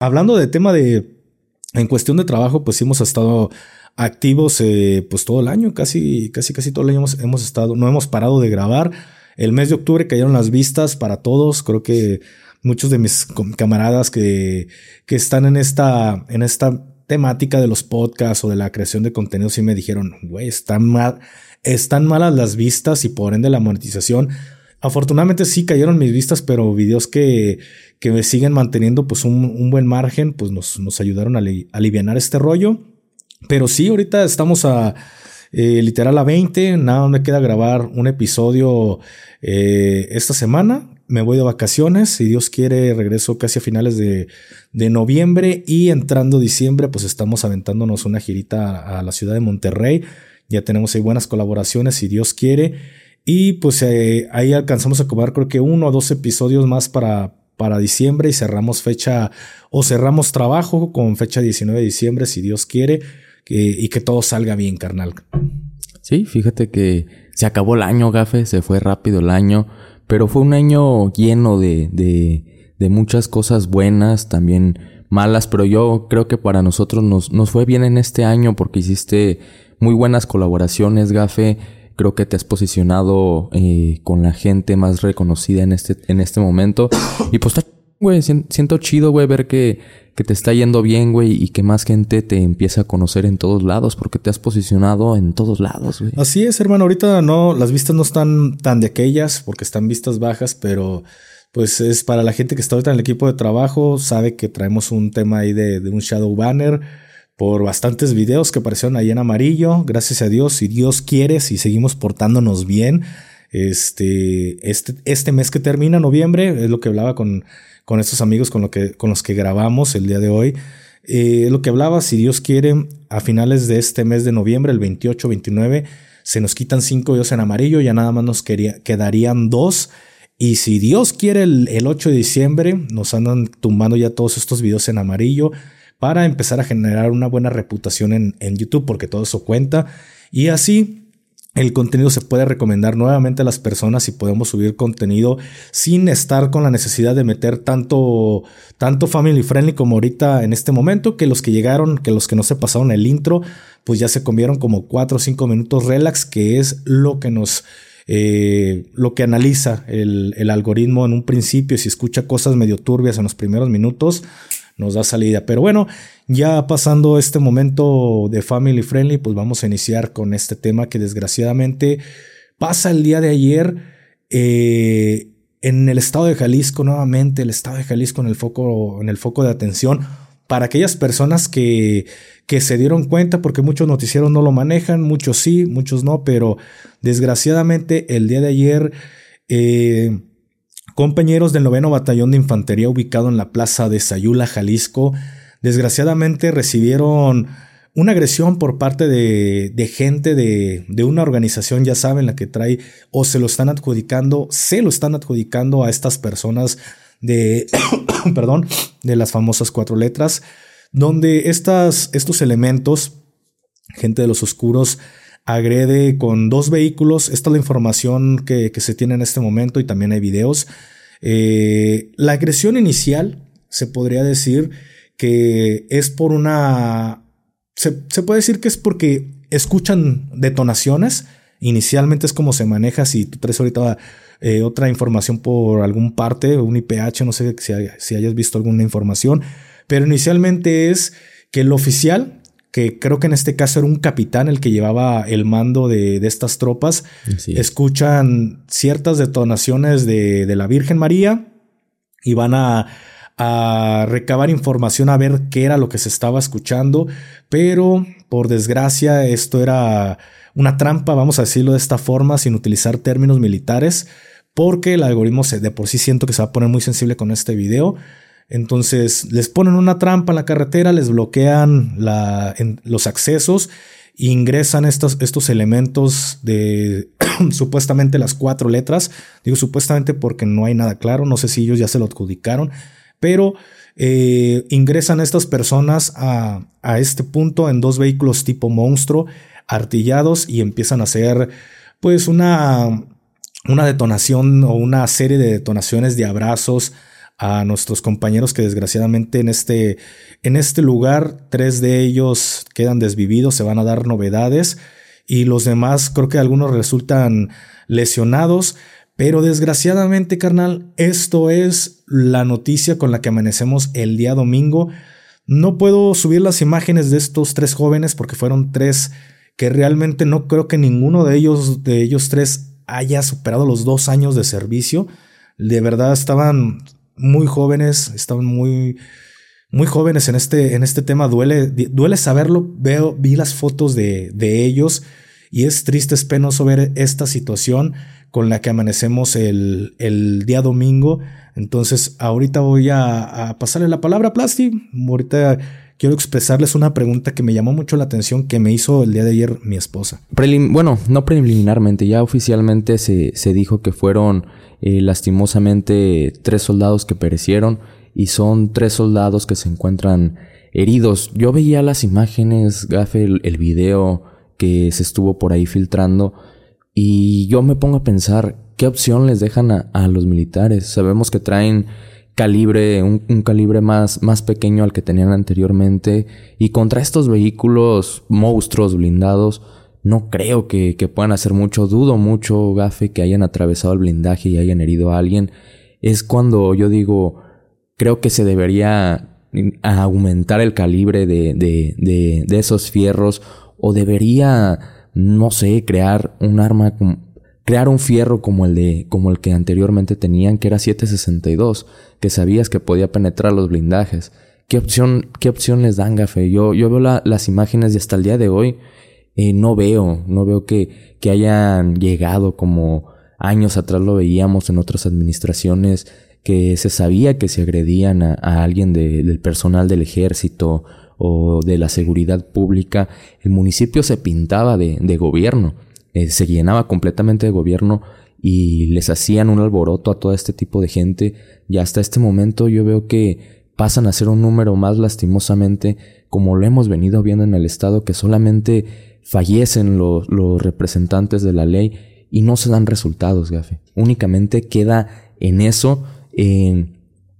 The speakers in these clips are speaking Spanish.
hablando de tema de, en cuestión de trabajo, pues hemos estado activos eh, pues todo el año, casi, casi, casi todo el año hemos, estado, no hemos parado de grabar. El mes de octubre cayeron las vistas para todos, creo que muchos de mis camaradas que, que están en esta, en esta temática de los podcasts o de la creación de contenido sí me dijeron, güey, están mal, están malas las vistas y por ende la monetización. Afortunadamente sí cayeron mis vistas, pero videos que, que me siguen manteniendo pues un, un buen margen, pues nos, nos ayudaron a, aliviar este rollo. Pero sí, ahorita estamos a eh, literal a 20, nada me queda grabar un episodio eh, esta semana. Me voy de vacaciones, si Dios quiere regreso casi a finales de, de noviembre y entrando diciembre pues estamos aventándonos una girita a la ciudad de Monterrey. Ya tenemos ahí buenas colaboraciones, si Dios quiere. Y pues eh, ahí alcanzamos a cobrar creo que uno o dos episodios más para, para diciembre y cerramos fecha o cerramos trabajo con fecha 19 de diciembre, si Dios quiere, y que todo salga bien, carnal. Sí, fíjate que se acabó el año, Gafe, se fue rápido el año, pero fue un año lleno de, de, de muchas cosas buenas, también malas, pero yo creo que para nosotros nos, nos fue bien en este año porque hiciste muy buenas colaboraciones, Gafe. Creo que te has posicionado eh, con la gente más reconocida en este, en este momento. Y pues güey, siento chido, güey, ver que, que te está yendo bien, güey, y que más gente te empieza a conocer en todos lados, porque te has posicionado en todos lados, güey. Así es, hermano. Ahorita no, las vistas no están tan de aquellas, porque están vistas bajas, pero pues es para la gente que está ahorita en el equipo de trabajo, sabe que traemos un tema ahí de un shadow banner por bastantes videos que aparecieron ahí en amarillo. Gracias a Dios, si Dios quiere, si seguimos portándonos bien. Este, este, este mes que termina, noviembre, es lo que hablaba con, con estos amigos con, lo que, con los que grabamos el día de hoy. Eh, lo que hablaba, si Dios quiere, a finales de este mes de noviembre, el 28, 29, se nos quitan cinco videos en amarillo, ya nada más nos quedarían dos. Y si Dios quiere, el, el 8 de diciembre nos andan tumbando ya todos estos videos en amarillo para empezar a generar una buena reputación en, en YouTube, porque todo eso cuenta. Y así el contenido se puede recomendar nuevamente a las personas y podemos subir contenido sin estar con la necesidad de meter tanto, tanto family friendly como ahorita en este momento, que los que llegaron, que los que no se pasaron el intro, pues ya se comieron como 4 o 5 minutos relax, que es lo que nos... Eh, lo que analiza el, el algoritmo en un principio, si escucha cosas medio turbias en los primeros minutos, nos da salida. Pero bueno, ya pasando este momento de family friendly, pues vamos a iniciar con este tema que desgraciadamente pasa el día de ayer eh, en el estado de Jalisco nuevamente, el estado de Jalisco en el foco, en el foco de atención para aquellas personas que, que se dieron cuenta, porque muchos noticieros no lo manejan, muchos sí, muchos no, pero desgraciadamente el día de ayer eh, Compañeros del noveno batallón de infantería ubicado en la plaza de Sayula, Jalisco, desgraciadamente recibieron una agresión por parte de, gente de, de, una organización, ya saben, la que trae o se lo están adjudicando, se lo están adjudicando a estas personas de, perdón, de las famosas cuatro letras, donde estas, estos elementos, gente de los oscuros, agrede con dos vehículos. Esta es la información que, se tiene en este momento y también hay videos. Eh, la agresión inicial se podría decir que es por una... Se, puede decir que es porque escuchan detonaciones. Inicialmente es como se maneja si tú traes ahorita eh, otra información por algún parte, un IPH, no sé si, si hayas visto alguna información, pero inicialmente es que el oficial que creo que en este caso era un capitán el que llevaba el mando de, estas tropas, escuchan ciertas detonaciones de, la Virgen María y van a, a, recabar información a ver qué era lo que se estaba escuchando, pero por desgracia esto era una trampa, vamos a decirlo de esta forma, sin utilizar términos militares, porque el algoritmo se, de por sí siento que se va a poner muy sensible con este video. Entonces les ponen una trampa en la carretera, les bloquean los accesos ingresan estos, elementos de supuestamente las cuatro letras. Digo supuestamente porque no hay nada claro, no sé si ellos ya se lo adjudicaron, pero eh, ingresan estas personas a, este punto en dos vehículos tipo monstruo, artillados y empiezan a hacer pues una detonación o una serie de detonaciones de abrazos, a nuestros compañeros que desgraciadamente en este, en este lugar, tres de ellos quedan desvividos, se van a dar novedades y los demás creo que algunos resultan lesionados. Pero desgraciadamente, carnal, esto es la noticia con la que amanecemos el día domingo. No puedo subir las imágenes de estos tres jóvenes porque fueron tres que realmente no creo que ninguno de ellos, de ellos tres, haya superado los dos años de servicio. De verdad estaban muy jóvenes, estaban muy, muy jóvenes en este, en este tema. Duele, duele saberlo. Veo, vi las fotos de, de ellos y es triste, es penoso ver esta situación con la que amanecemos el, el día domingo. Entonces, ahorita voy a, a pasarle la palabra a Plasti. Ahorita quiero expresarles una pregunta que me llamó mucho la atención que me hizo el día de ayer mi esposa. bueno, no preliminarmente, ya oficialmente se, se dijo que fueron eh, lastimosamente tres soldados que perecieron y son tres soldados que se encuentran heridos. Yo veía las imágenes, Gafe, el, el video que se estuvo por ahí filtrando y yo me pongo a pensar qué opción les dejan a, los militares. Sabemos que traen calibre, un, calibre más, más pequeño al que tenían anteriormente. Y contra estos vehículos monstruos blindados, no creo que, que, puedan hacer mucho. Dudo mucho, Gafe, que hayan atravesado el blindaje y hayan herido a alguien. Es cuando yo digo, creo que se debería aumentar el calibre de, de, de esos fierros o debería no sé, crear un arma, crear un fierro como el de, como el que anteriormente tenían, que era 762, que sabías que podía penetrar los blindajes. ¿Qué opción, qué opción les dan, Gafe? Yo, yo veo las imágenes y hasta el día de hoy eh, no veo, no veo que, que hayan llegado como años atrás lo veíamos en otras administraciones, que se sabía que se agredían a, alguien del personal del ejército o de la seguridad pública, el municipio se pintaba de, de gobierno, eh, se llenaba completamente de gobierno y les hacían un alboroto a todo este tipo de gente y hasta este momento yo veo que pasan a ser un número más lastimosamente como lo hemos venido viendo en el estado que solamente fallecen los, representantes de la ley y no se dan resultados, gafe. Únicamente queda en eso,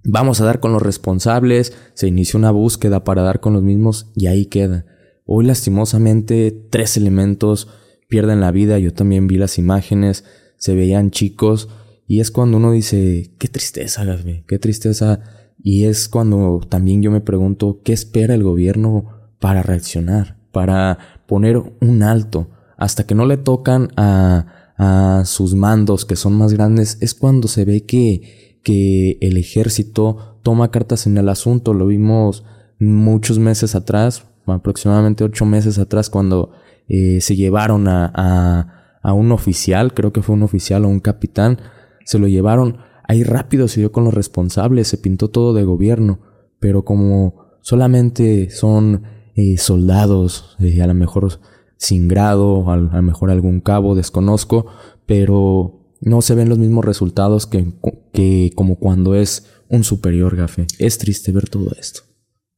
Vamos a dar con los responsables, se inició una búsqueda para dar con los mismos y ahí queda. Hoy lastimosamente tres elementos pierden la vida, yo también vi las imágenes, se veían chicos y es cuando uno dice, qué tristeza, Gaby, qué tristeza. Y es cuando también yo me pregunto, ¿qué espera el gobierno para reaccionar, para poner un alto? Hasta que no le tocan a, a sus mandos que son más grandes, es cuando se ve que que el ejército toma cartas en el asunto. Lo vimos muchos meses atrás, aproximadamente ocho meses atrás, cuando eh, se llevaron a, a, a, un oficial, creo que fue un oficial o un capitán, se lo llevaron. Ahí rápido se dio con los responsables, se pintó todo de gobierno, pero como solamente son eh, soldados, eh, a lo mejor sin grado, a lo mejor algún cabo, desconozco, pero no se ven los mismos resultados que, que como cuando es un superior gafe. Es triste ver todo esto.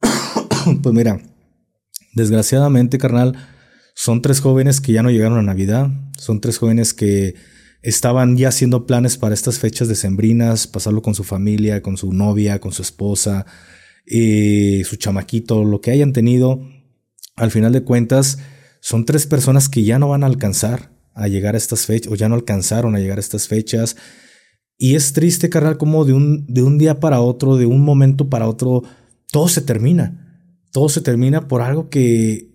pues mira, desgraciadamente, carnal, son tres jóvenes que ya no llegaron a Navidad. Son tres jóvenes que estaban ya haciendo planes para estas fechas decembrinas, pasarlo con su familia, con su novia, con su esposa, y su chamaquito, lo que hayan tenido. Al final de cuentas, son tres personas que ya no van a alcanzar a llegar a estas fechas, o ya no alcanzaron a llegar a estas fechas. Y es triste, carnal, como de un, de un día para otro, de un momento para otro, todo se termina. Todo se termina por algo que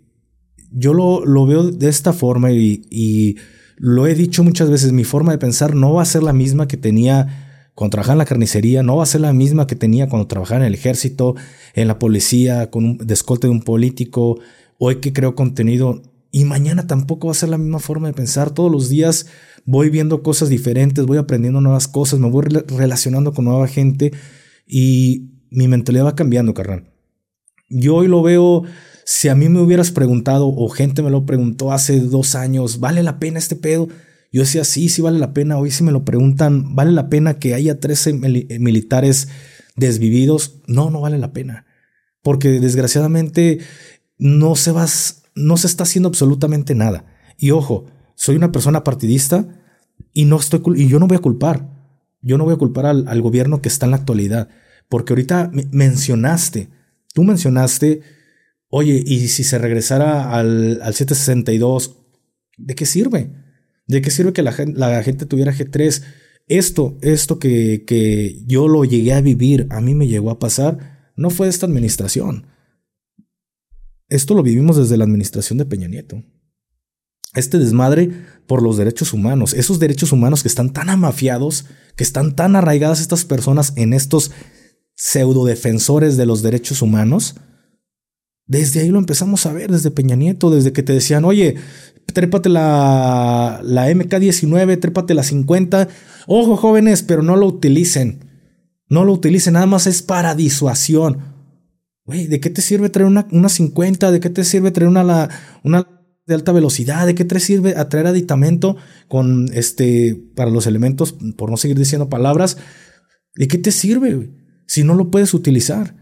yo lo, lo veo de esta forma y, lo he dicho muchas veces, mi forma de pensar no va a ser la misma que tenía cuando trabajaba en la carnicería, no va a ser la misma que tenía cuando trabajaba en el ejército, en la policía, con un descolte de un político, hoy que creo contenido, y mañana tampoco va a ser la misma forma de pensar. Todos los días voy viendo cosas diferentes, voy aprendiendo nuevas cosas, me voy relacionando con nueva gente y mi mentalidad va cambiando, carnal. Yo hoy lo veo, si a mí me hubieras preguntado o gente me lo preguntó hace dos años, ¿vale la pena este pedo? Yo decía, sí, sí vale la pena. Hoy si me lo preguntan, ¿vale la pena que haya 13 militares desvividos? No, no vale la pena. Porque desgraciadamente no se vas no se está haciendo absolutamente nada. Y ojo, soy una persona partidista y no estoy y yo no voy a culpar. Yo no voy a culpar al, gobierno que está en la actualidad. porque ahorita mencionaste, tú mencionaste, oye, y si se regresara al, al 762, ¿de qué sirve? ¿De qué sirve que la, la gente tuviera G3? Esto, esto que, que yo lo llegué a vivir, a mí me llegó a pasar, no fue de esta administración. Esto lo vivimos desde la administración de Peña Nieto. Este desmadre por los derechos humanos, esos derechos humanos que están tan amafiados, que están tan arraigadas estas personas en estos pseudo defensores de los derechos humanos, desde ahí lo empezamos a ver, desde Peña Nieto, desde que te decían, oye, trépate la, la MK19, trépate la 50. Ojo, jóvenes, pero no lo utilicen. No lo utilicen, nada más es para disuasión. Güey, ¿de qué te sirve traer una, una 50? ¿De qué te sirve traer una, una de alta velocidad? ¿De qué te sirve traer aditamento con este para los elementos, por no seguir diciendo palabras? ¿De qué te sirve si no lo puedes utilizar?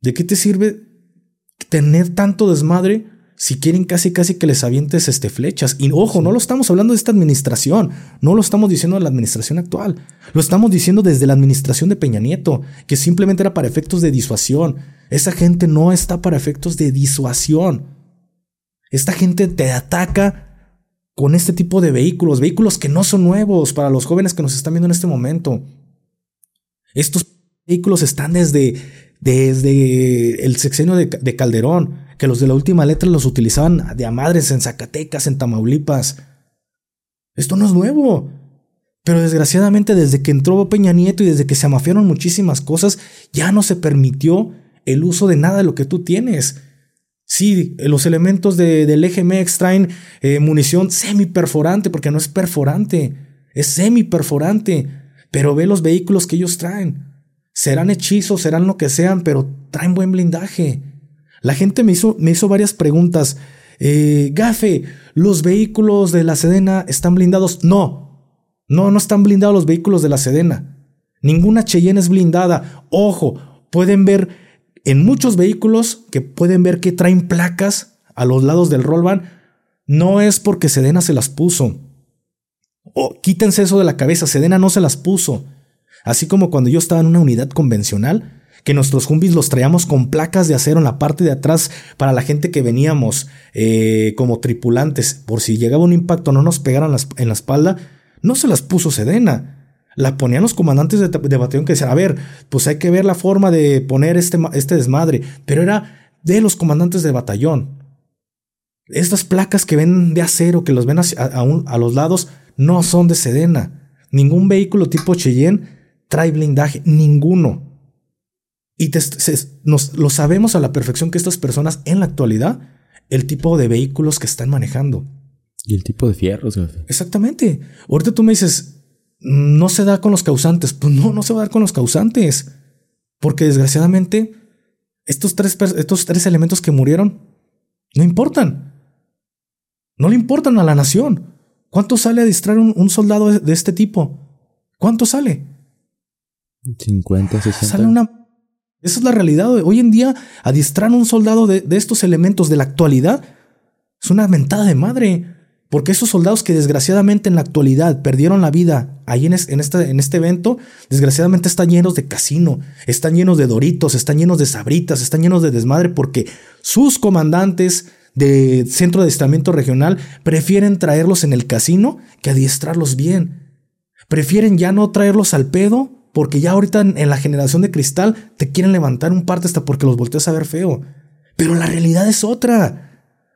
¿De qué te sirve tener tanto desmadre si quieren casi casi que les avientes este flechas. Y ojo, no lo estamos hablando de esta administración, no lo estamos diciendo de la administración actual, lo estamos diciendo desde la administración de Peña Nieto, que simplemente era para efectos de disuasión. Esa gente no está para efectos de disuasión. Esta gente te ataca con este tipo de vehículos, vehículos que no son nuevos para los jóvenes que nos están viendo en este momento. Estos vehículos están desde, desde el sexenio de, de Calderón que los de la última letra los utilizaban de a madres en Zacatecas, en Tamaulipas. Esto no es nuevo. Pero desgraciadamente desde que entró Peña Nieto y desde que se amafiaron muchísimas cosas, ya no se permitió el uso de nada de lo que tú tienes. Sí, los elementos del EGM extraen eh, munición semi-perforante, porque no es perforante, es semi-perforante. Pero ve los vehículos que ellos traen. Serán hechizos, serán lo que sean, pero traen buen blindaje. La gente me hizo, me hizo varias preguntas. Eh, Gafe, ¿los vehículos de la Sedena están blindados? No, no, no están blindados los vehículos de la Sedena. Ninguna Cheyenne es blindada. Ojo, pueden ver en muchos vehículos que pueden ver que traen placas a los lados del rollban. No es porque Sedena se las puso. O quítense eso de la cabeza, Sedena no se las puso. Así como cuando yo estaba en una unidad convencional, que nuestros Humvees los traíamos con placas de acero en la parte de atrás para la gente que veníamos eh, como tripulantes, por si llegaba un impacto no nos pegaran en la espalda, no se las puso Sedena. La ponían los comandantes de, batallón que decían, a ver, pues hay que ver la forma de poner este, este desmadre, pero era de los comandantes de batallón. Estas placas que ven de acero, que los ven a, a los lados, no son de Sedena. Ningún vehículo tipo Cheyenne trae blindaje, ninguno. Y nos, lo sabemos a la perfección que estas personas en la actualidad, el tipo de vehículos que están manejando. Y el tipo de fierros, Exactamente. Ahorita tú me dices, no se da con los causantes. Pues no, no se va a dar con los causantes. Porque desgraciadamente, estos tres, estos tres elementos que murieron no importan. No le importan a la nación. ¿Cuánto sale a distraer un, soldado de, este tipo? ¿Cuánto sale? 50, 60. Sale una esa es la realidad. Hoy en día, adiestrar a un soldado de, estos elementos de la actualidad es una mentada de madre. Porque esos soldados que desgraciadamente en la actualidad perdieron la vida ahí en, este, en este evento, desgraciadamente están llenos de casino, están llenos de doritos, están llenos de sabritas, están llenos de desmadre porque sus comandantes de centro de adiestramiento regional prefieren traerlos en el casino que adiestrarlos bien. Prefieren ya no traerlos al pedo porque ya ahorita en, la generación de cristal te quieren levantar un parte hasta porque los volteas a ver feo. Pero la realidad es otra.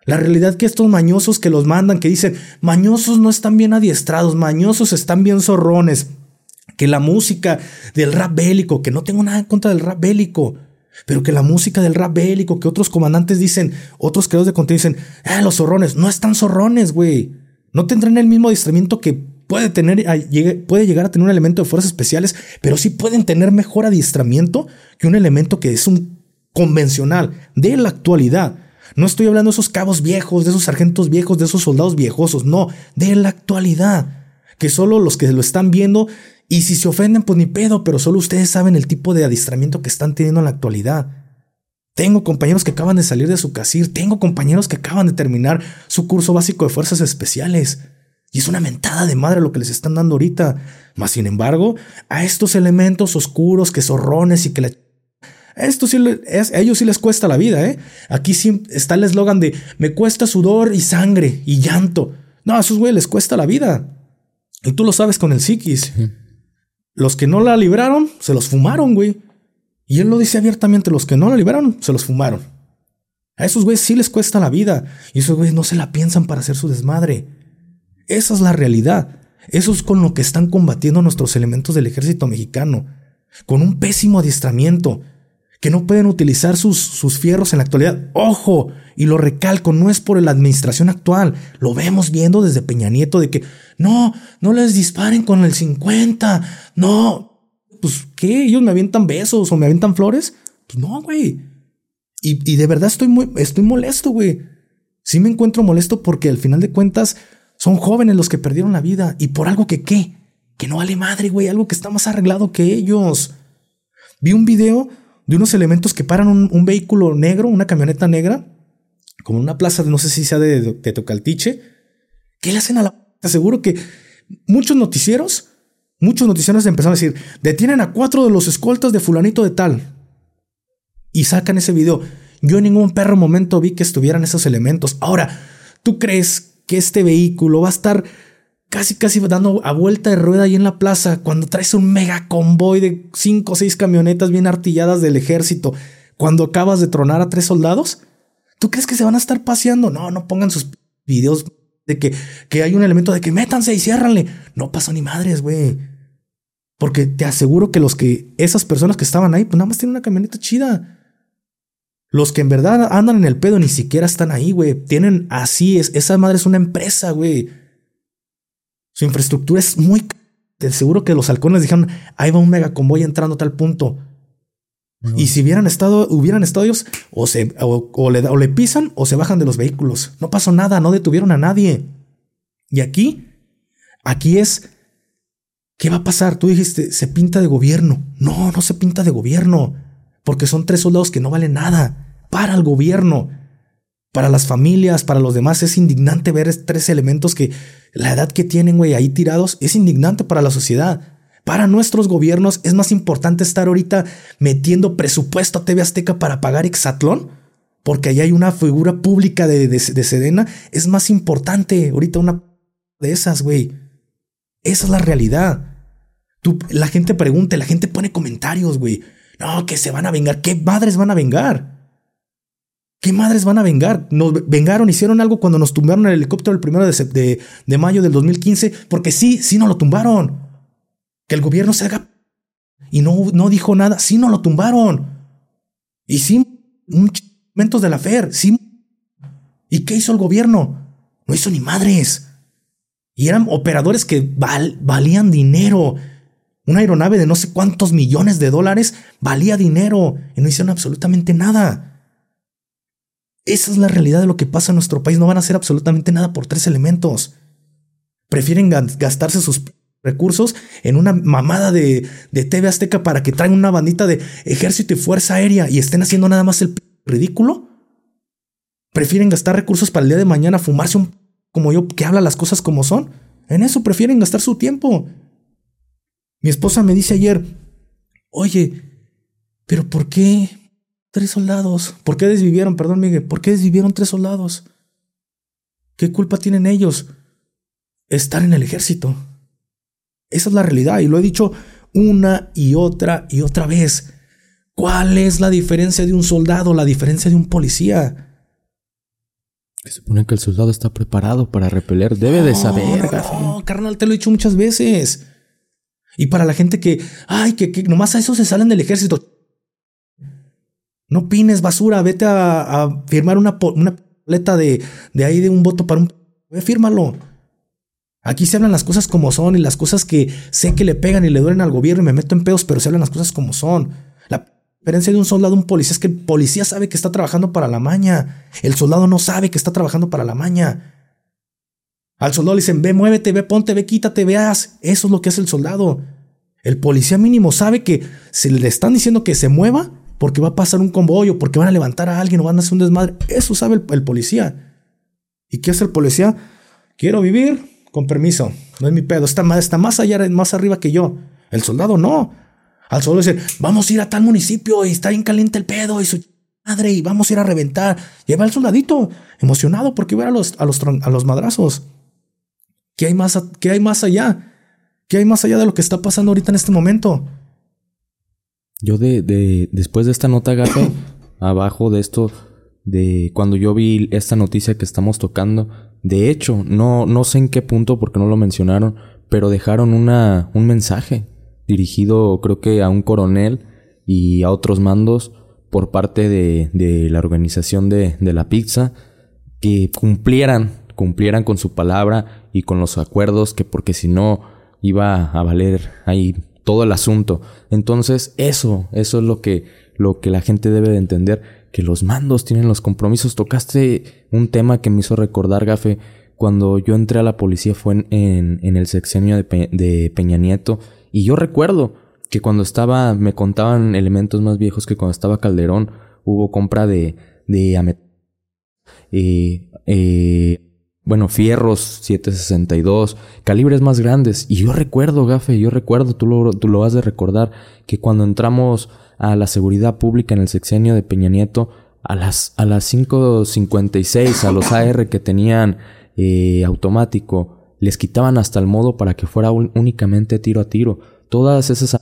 La realidad que estos mañosos que los mandan, que dicen, mañosos no están bien adiestrados, mañosos están bien zorrones. Que la música del rap bélico, que no tengo nada en contra del rap bélico, pero que la música del rap bélico, que otros comandantes dicen, otros creadores de contenido dicen, ah, los zorrones, no están zorrones, güey. No tendrán el mismo adiestramiento que puede, tener, puede llegar a tener un elemento de fuerzas especiales, pero sí pueden tener mejor adiestramiento que un elemento que es un convencional de la actualidad. No estoy hablando de esos cabos viejos, de esos sargentos viejos, de esos soldados viejosos, no, de la actualidad. Que solo los que lo están viendo, y si se ofenden, pues ni pedo, pero solo ustedes saben el tipo de adiestramiento que están teniendo en la actualidad. Tengo compañeros que acaban de salir de su casir, tengo compañeros que acaban de terminar su curso básico de fuerzas especiales. Y es una mentada de madre lo que les están dando ahorita. Mas, sin embargo, a estos elementos oscuros, que zorrones y que la... Esto sí, a ellos sí les cuesta la vida, ¿eh? Aquí sí está el eslogan de me cuesta sudor y sangre y llanto. No, a esos güeyes les cuesta la vida. Y tú lo sabes con el psiquis. Los que no la libraron, se los fumaron, güey. Y él lo dice abiertamente, los que no la libraron, se los fumaron. A esos güeyes sí les cuesta la vida. Y esos güeyes no se la piensan para hacer su desmadre. Esa es la realidad. Eso es con lo que están combatiendo nuestros elementos del ejército mexicano. Con un pésimo adiestramiento. Que no pueden utilizar sus, sus fierros en la actualidad. Ojo, y lo recalco, no es por la administración actual. Lo vemos viendo desde Peña Nieto de que no, no les disparen con el 50. No. Pues, ¿qué? ¿Ellos me avientan besos o me avientan flores? Pues no, güey. Y, y de verdad estoy muy, estoy molesto, güey. Sí me encuentro molesto porque al final de cuentas son jóvenes los que perdieron la vida y por algo que qué, que no vale madre, güey, algo que está más arreglado que ellos. Vi un video de unos elementos que paran un, vehículo negro, una camioneta negra, como una plaza, no sé si sea de, de. ¿Qué le hacen a la... Te aseguro que muchos noticieros, muchos noticieros empezaron a decir, detienen a cuatro de los escoltas de fulanito de tal. Y sacan ese video. Yo en ningún perro momento vi que estuvieran esos elementos. Ahora, ¿tú crees que este vehículo va a estar casi casi dando a vuelta de rueda ahí en la plaza cuando traes un mega convoy de cinco o seis camionetas bien artilladas del ejército cuando acabas de tronar a tres soldados? ¿Tú crees que se van a estar paseando? No, no pongan sus videos de que, que hay un elemento de que métanse y ciérranle. No pasó ni madres, güey. Porque te aseguro que los que, esas personas que estaban ahí, pues nada más tienen una camioneta chida. Los que en verdad andan en el pedo ni siquiera están ahí, güey. Tienen así, es, esa madre es una empresa, güey. Su infraestructura es muy... Te seguro que los halcones dijeron, ahí va un mega convoy entrando a tal punto. Y si hubieran estado, hubieran estado ellos, o, se, o, le, o le pisan o se bajan de los vehículos. No pasó nada, no detuvieron a nadie. Y aquí, aquí es, ¿qué va a pasar? Tú dijiste, se pinta de gobierno. No, no se pinta de gobierno, porque son tres soldados que no valen nada para el gobierno, para las familias, para los demás. Es indignante ver tres elementos que la edad que tienen, güey, ahí tirados, es indignante para la sociedad. Para nuestros gobiernos es más importante estar ahorita metiendo presupuesto a TV Azteca para pagar Exatlón, porque ahí hay una figura pública de, de, Sedena. Es más importante ahorita una de esas, güey. Esa es la realidad. Tú, la gente pregunta, la gente pone comentarios, güey. No, que se van a vengar. ¿Qué madres van a vengar? ¿Qué madres van a vengar? Nos vengaron, hicieron algo cuando nos tumbaron el helicóptero el primero de, de, mayo del 2015, porque sí, sí nos lo tumbaron. Que el gobierno se haga y no, no dijo nada, sí nos lo tumbaron. Y sí, momentos de la FER, sí. ¿Y qué hizo el gobierno? No hizo ni madres. Y eran operadores que valían dinero. Una aeronave de no sé cuántos millones de dólares valía dinero y no hicieron absolutamente nada. Esa es la realidad de lo que pasa en nuestro país. No van a hacer absolutamente nada por tres elementos. Prefieren gastarse sus recursos en una mamada de, de TV Azteca para que traigan una bandita de ejército y fuerza aérea y estén haciendo nada más el ridículo. Prefieren gastar recursos para el día de mañana, fumarse un como yo que habla las cosas como son. En eso prefieren gastar su tiempo. Mi esposa me dice ayer, oye, pero ¿por qué Tres soldados. ¿Por qué desvivieron? Perdón, Miguel. ¿Por qué desvivieron tres soldados? ¿Qué culpa tienen ellos? Estar en el ejército. Esa es la realidad y lo he dicho una y otra y otra vez. ¿Cuál es la diferencia de un soldado, la diferencia de un policía? Se supone que el soldado está preparado para repeler, debe de saber. No, carnal, te lo he dicho muchas veces. Y para la gente que, ay, que, que nomás a eso se salen del ejército. No pines basura, vete a, firmar una, una de, de ahí de un voto para un... Fírmalo. Aquí se hablan las cosas como son y las cosas que sé que le pegan y le duelen al gobierno y me meto en pedos, pero se hablan las cosas como son. La diferencia de un soldado un policía es que el policía sabe que está trabajando para la maña. El soldado no sabe que está trabajando para la maña. Al soldado le dicen, ve, muévete, ve, ponte, ve, quítate, veas. Eso es lo que hace el soldado. El policía mínimo sabe que si le están diciendo que se mueva, porque va a pasar un convoy o porque van a levantar a alguien o van a hacer un desmadre. Eso sabe el, policía. ¿Y qué hace el policía? Quiero vivir con permiso, no es mi pedo, está más, allá, más arriba que yo. El soldado no. Al soldado dice, vamos a ir a tal municipio y está bien caliente el pedo y su madre y vamos a ir a reventar. Lleva al soldadito emocionado porque ver a los, a los, a los madrazos. ¿Qué hay, más, ¿Qué hay más allá? ¿Qué hay más allá de lo que está pasando ahorita en este momento? Yo de, de después de esta nota, gato, abajo de esto, de cuando yo vi esta noticia que estamos tocando, de hecho, no, no sé en qué punto porque no lo mencionaron, pero dejaron una, un mensaje dirigido creo que a un coronel y a otros mandos por parte de, de la organización de, de la pizza que cumplieran, cumplieran con su palabra y con los acuerdos que porque si no iba a valer ahí todo el asunto. Entonces, eso, eso es lo que, lo que la gente debe de entender, que los mandos tienen los compromisos. Tocaste un tema que me hizo recordar, Gafe, cuando yo entré a la policía fue en, en, el sexenio de, de, Peña Nieto. Y yo recuerdo que cuando estaba, me contaban elementos más viejos que cuando estaba Calderón, hubo compra de, de eh, eh, bueno, fierros 762, calibres más grandes. Y yo recuerdo, Gafe, yo recuerdo, tú lo, tú lo vas de recordar, que cuando entramos a la seguridad pública en el sexenio de Peña Nieto, a las, a las 5.56, a los AR que tenían eh, automático, les quitaban hasta el modo para que fuera únicamente tiro a tiro. Todas esas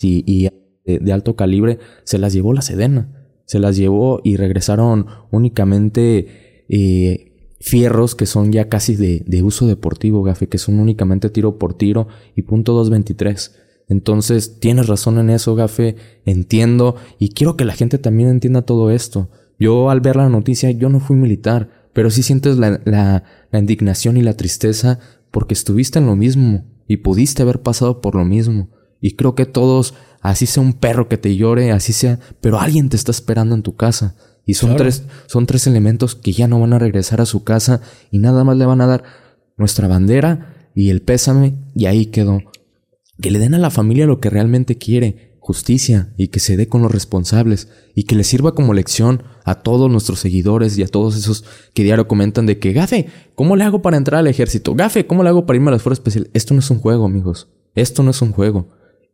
y, y de, de alto calibre se las llevó la Sedena. Se las llevó y regresaron únicamente eh, fierros que son ya casi de, de uso deportivo, gafe, que son únicamente tiro por tiro y punto 223. Entonces, tienes razón en eso, gafe, entiendo y quiero que la gente también entienda todo esto. Yo al ver la noticia, yo no fui militar, pero sí sientes la, la, la indignación y la tristeza porque estuviste en lo mismo y pudiste haber pasado por lo mismo. Y creo que todos, así sea un perro que te llore, así sea, pero alguien te está esperando en tu casa. Y son, tres, son tres elementos que ya no van a regresar a su casa y nada más le van a dar nuestra bandera y el pésame y ahí quedó. Que le den a la familia lo que realmente quiere, justicia y que se dé con los responsables y que le sirva como lección a todos nuestros seguidores y a todos esos que diario comentan de que Gafe, ¿cómo le hago para entrar al ejército? Gafe, ¿cómo le hago para irme a las fuerzas especiales? Esto no es un juego, amigos. Esto no es un juego.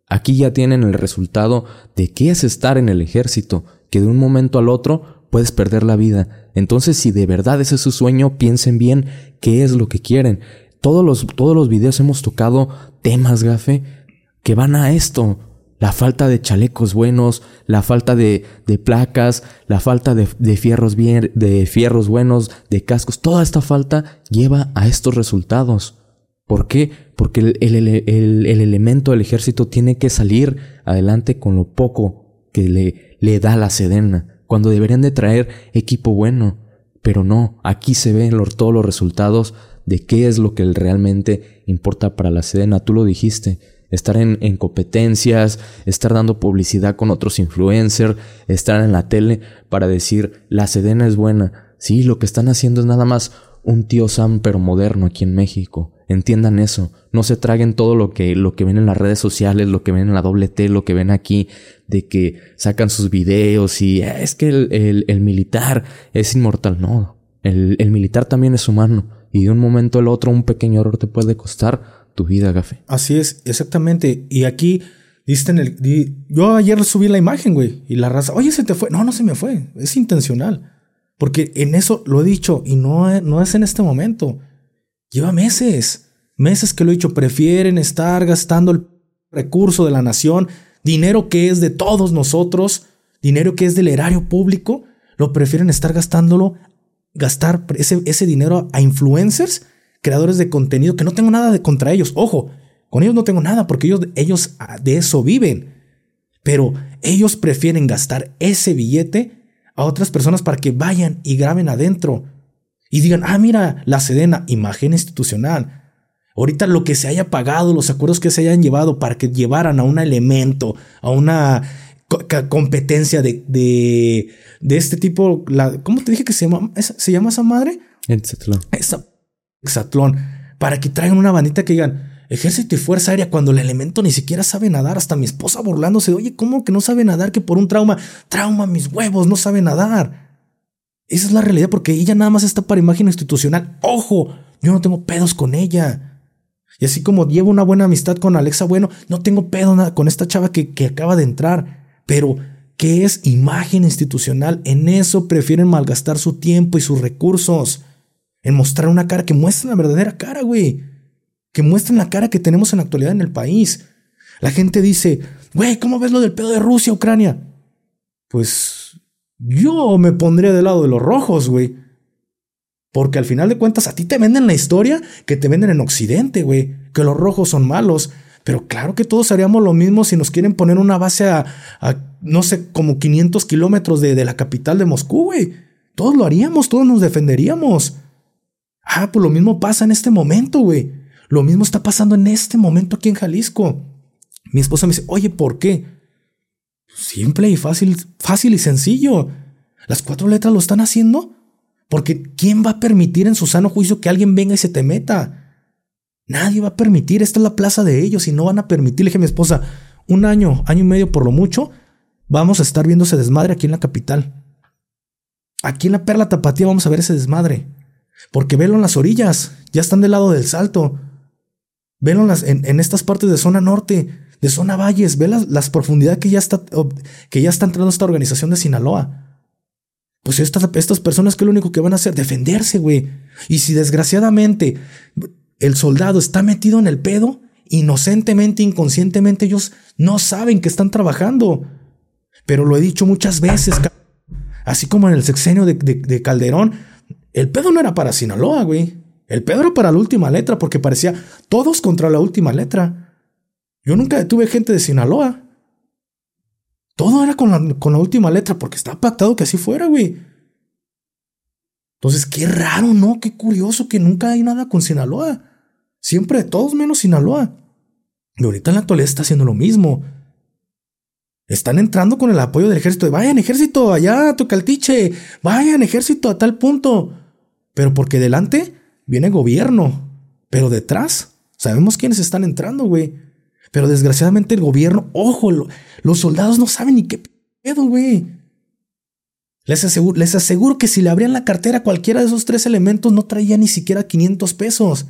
Aquí ya tienen el resultado de qué es estar en el ejército, que de un momento al otro puedes perder la vida. Entonces, si de verdad ese es su sueño, piensen bien qué es lo que quieren. Todos los, todos los videos hemos tocado temas, gafe, que van a esto. La falta de chalecos buenos, la falta de, de placas, la falta de, de, fierros bien, de fierros buenos, de cascos. Toda esta falta lleva a estos resultados. ¿Por qué? Porque el, el, el, el elemento del ejército tiene que salir adelante con lo poco que le, le da la sedena cuando deberían de traer equipo bueno. Pero no, aquí se ven todos los resultados de qué es lo que realmente importa para la Sedena. Tú lo dijiste, estar en, en, competencias, estar dando publicidad con otros influencers, estar en la tele para decir la Sedena es buena. Sí, lo que están haciendo es nada más un tío Sam pero moderno aquí en México. Entiendan eso. No se traguen todo lo que, lo que ven en las redes sociales, lo que ven en la doble T, lo que ven aquí, de que sacan sus videos y ah, es que el, el, militar es inmortal. No, el, el, militar también es humano. Y de un momento al otro un pequeño error te puede costar tu vida, gafe. Así es, exactamente. Y aquí diste en el. Di, yo ayer subí la imagen, güey, y la raza, oye, se te fue. No, no se me fue. Es intencional. Porque en eso lo he dicho y no, no es en este momento. Lleva meses, meses que lo he dicho. Prefieren estar gastando el recurso de la nación, dinero que es de todos nosotros, dinero que es del erario público, lo prefieren estar gastándolo, gastar ese, ese dinero a influencers, creadores de contenido, que no tengo nada de contra ellos. Ojo, con ellos no tengo nada porque ellos, ellos de eso viven. Pero ellos prefieren gastar ese billete a otras personas para que vayan y graben adentro y digan, ah, mira, la Sedena, imagen institucional. Ahorita lo que se haya pagado, los acuerdos que se hayan llevado para que llevaran a un elemento, a una competencia de, de, de, este tipo, la, ¿cómo te dije que se llama, se llama esa madre? Exatlón. Esa, Exatlón. Para que traigan una bandita que digan, Ejército y Fuerza Aérea cuando el elemento ni siquiera sabe nadar. Hasta mi esposa burlándose. Oye, ¿cómo que no sabe nadar? Que por un trauma. Trauma, mis huevos, no sabe nadar. Esa es la realidad porque ella nada más está para imagen institucional. Ojo, yo no tengo pedos con ella. Y así como llevo una buena amistad con Alexa Bueno, no tengo pedo con esta chava que, que acaba de entrar. Pero, ¿qué es imagen institucional? En eso prefieren malgastar su tiempo y sus recursos. En mostrar una cara que muestre la verdadera cara, güey. Que muestren la cara que tenemos en la actualidad en el país. La gente dice, güey, ¿cómo ves lo del pedo de Rusia, Ucrania? Pues yo me pondría del lado de los rojos, güey. Porque al final de cuentas a ti te venden la historia que te venden en Occidente, güey. Que los rojos son malos. Pero claro que todos haríamos lo mismo si nos quieren poner una base a, no sé, como 500 kilómetros de, de la capital de Moscú, güey. Todos lo haríamos, todos nos defenderíamos. Ah, pues lo mismo pasa en este momento, güey. Lo mismo está pasando en este momento aquí en Jalisco. Mi esposa me dice, oye, ¿por qué? Simple y fácil, fácil y sencillo. Las cuatro letras lo están haciendo porque ¿quién va a permitir en su sano juicio que alguien venga y se te meta? Nadie va a permitir, esta es la plaza de ellos y no van a permitir. Le dije a mi esposa, un año, año y medio por lo mucho, vamos a estar viendo desmadre aquí en la capital. Aquí en la Perla Tapatía vamos a ver ese desmadre. Porque velo en las orillas, ya están del lado del salto. Velo en, en estas partes de zona norte, de zona valles, ve las, profundidades que ya, está, que ya está entrando esta organización de Sinaloa. Pues estas, estas personas que lo único que van a hacer, defenderse, güey. Y si desgraciadamente el soldado está metido en el pedo, inocentemente, inconscientemente, ellos no saben que están trabajando. Pero lo he dicho muchas veces, así como en el sexenio de, de Calderón, el pedo no era para Sinaloa, güey. El pedo era para la última letra, porque parecía todos contra la última letra. Yo nunca detuve gente de Sinaloa. Todo era con la, última letra, porque estaba pactado que así fuera, güey. Entonces, qué raro, ¿no? Qué curioso que nunca hay nada con Sinaloa. Siempre todos menos Sinaloa. Y ahorita en la actualidad está haciendo lo mismo. Están entrando con el apoyo del ejército vayan ejército allá a Tocaltiche, vayan ejército a tal punto. Pero porque delante viene gobierno, pero detrás sabemos quiénes están entrando, güey. Pero desgraciadamente el gobierno, ojo, los soldados no saben ni qué pedo, güey. Les aseguro, les aseguro que si le abrían la cartera cualquiera de esos tres elementos no traía ni siquiera 500 pesos.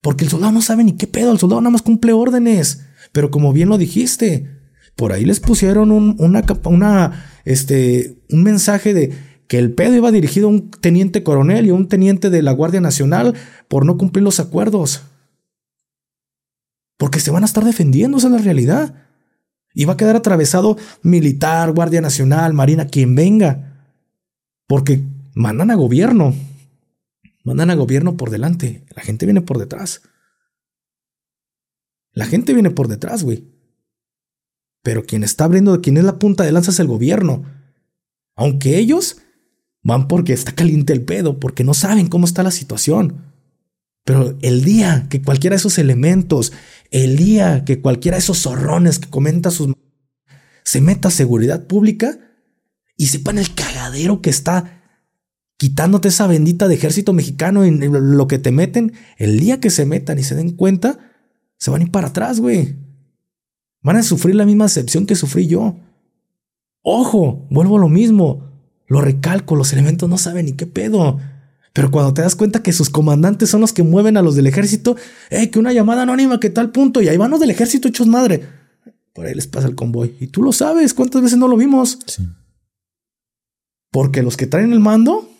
Porque el soldado no sabe ni qué pedo, el soldado nada más cumple órdenes. Pero como bien lo dijiste, por ahí les pusieron un, una, una, este, un mensaje de que el pedo iba dirigido a un teniente coronel y a un teniente de la Guardia Nacional por no cumplir los acuerdos. Porque se van a estar defendiendo, esa es la realidad. Y va a quedar atravesado militar, Guardia Nacional, Marina, quien venga. Porque mandan a gobierno. Mandan a gobierno por delante. La gente viene por detrás. La gente viene por detrás, güey. Pero quien está abriendo, quien es la punta de lanza es el gobierno. Aunque ellos van porque está caliente el pedo, porque no saben cómo está la situación. Pero el día que cualquiera de esos elementos, el día que cualquiera de esos zorrones que comenta sus... se meta a seguridad pública y sepan el cagadero que está quitándote esa bendita de ejército mexicano en lo que te meten, el día que se metan y se den cuenta, se van a ir para atrás, güey. Van a sufrir la misma decepción que sufrí yo. Ojo, vuelvo a lo mismo. Lo recalco, los elementos no saben ni qué pedo. Pero cuando te das cuenta que sus comandantes son los que mueven a los del ejército, eh, que una llamada anónima, que tal punto, y ahí van los del ejército hechos madre. Por ahí les pasa el convoy. Y tú lo sabes, ¿cuántas veces no lo vimos? Sí. Porque los que traen el mando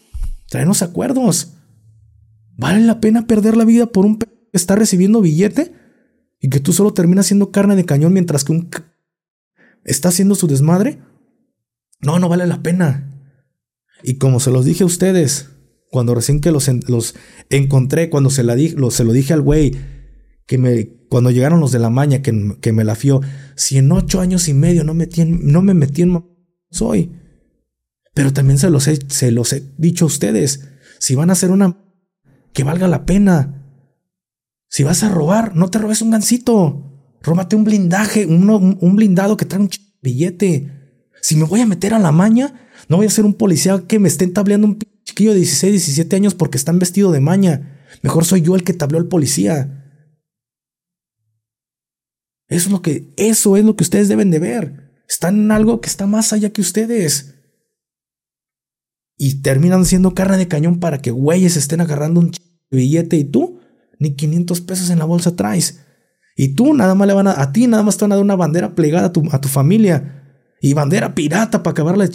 traen los acuerdos. ¿Vale la pena perder la vida por un que está recibiendo billete y que tú solo terminas siendo carne de cañón mientras que un está haciendo su desmadre? No, no vale la pena. Y como se los dije a ustedes, cuando recién que los, los encontré, cuando se, la di, lo, se lo dije al güey, que me, cuando llegaron los de la maña, que, que me la fió, si en ocho años y medio no, metí no me metí en... Soy. Pero también se los, he, se los he dicho a ustedes, si van a hacer una... que valga la pena. Si vas a robar, no te robes un gancito. Róbate un blindaje, un, un blindado que trae un billete. Si me voy a meter a la maña, no voy a ser un policía que me esté entableando un chiquillo de 16, 17 años porque están vestido de maña. Mejor soy yo el que tableó al policía. Eso es lo que, eso es lo que ustedes deben de ver. Están en algo que está más allá que ustedes. y terminan siendo carne de cañón para que güeyes estén agarrando un billete y tú ni 500 pesos en la bolsa traes. Y tú nada más le van a, a ti nada más te van a dar una bandera plegada a tu, a tu familia y bandera pirata para acabar la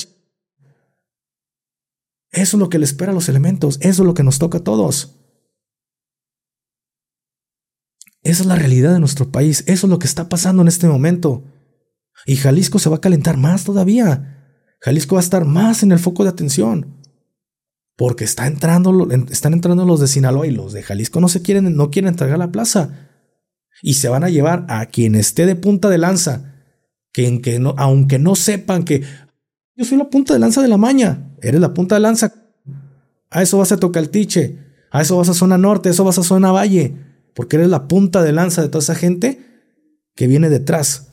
Eso es lo que le espera a los elementos, eso es lo que nos toca a todos. Esa es la realidad de nuestro país, eso es lo que está pasando en este momento. Y Jalisco se va a calentar más todavía. Jalisco va a estar más en el foco de atención. Porque está entrando, están entrando los de Sinaloa y los de Jalisco no se quieren, no quieren entregar la plaza. Y se van a llevar a quien esté de punta de lanza. Que, que no, aunque no sepan que yo soy la punta de lanza de la maña, eres la punta de lanza. A eso vas a Tocaltiche, a eso vas a zona norte, a eso vas a zona valle. Porque eres la punta de lanza de toda esa gente que viene detrás